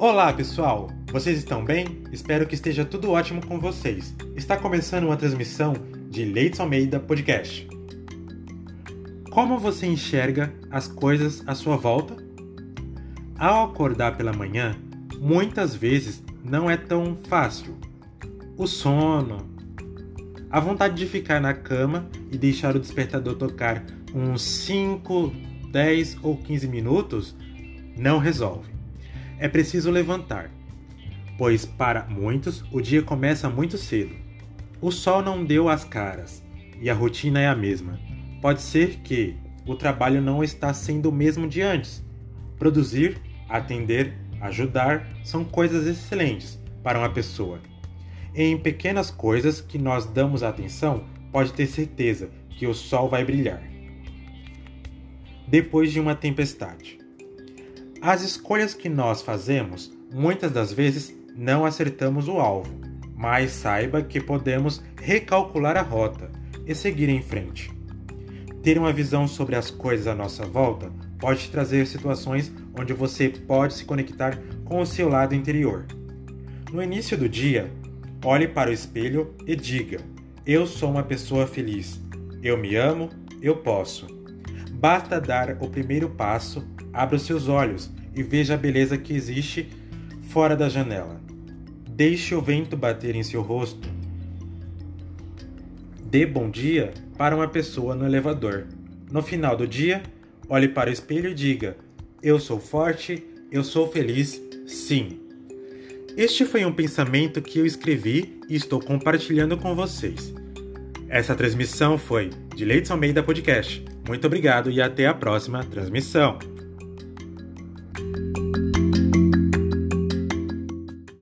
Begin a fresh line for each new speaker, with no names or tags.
Olá, pessoal! Vocês estão bem? Espero que esteja tudo ótimo com vocês. Está começando uma transmissão de Leites Almeida Podcast. Como você enxerga as coisas à sua volta? Ao acordar pela manhã, muitas vezes não é tão fácil. O sono, a vontade de ficar na cama e deixar o despertador tocar uns 5, 10 ou 15 minutos não resolve é preciso levantar, pois para muitos o dia começa muito cedo. O sol não deu as caras e a rotina é a mesma. Pode ser que o trabalho não está sendo o mesmo de antes. Produzir, atender, ajudar são coisas excelentes para uma pessoa. Em pequenas coisas que nós damos atenção, pode ter certeza que o sol vai brilhar. Depois de uma tempestade. As escolhas que nós fazemos, muitas das vezes não acertamos o alvo, mas saiba que podemos recalcular a rota e seguir em frente. Ter uma visão sobre as coisas à nossa volta pode trazer situações onde você pode se conectar com o seu lado interior. No início do dia, olhe para o espelho e diga: Eu sou uma pessoa feliz. Eu me amo, eu posso. Basta dar o primeiro passo Abra os seus olhos e veja a beleza que existe fora da janela. Deixe o vento bater em seu rosto. Dê bom dia para uma pessoa no elevador. No final do dia, olhe para o espelho e diga: Eu sou forte, eu sou feliz, sim. Este foi um pensamento que eu escrevi e estou compartilhando com vocês. Essa transmissão foi de Leites Almeida Podcast. Muito obrigado e até a próxima transmissão.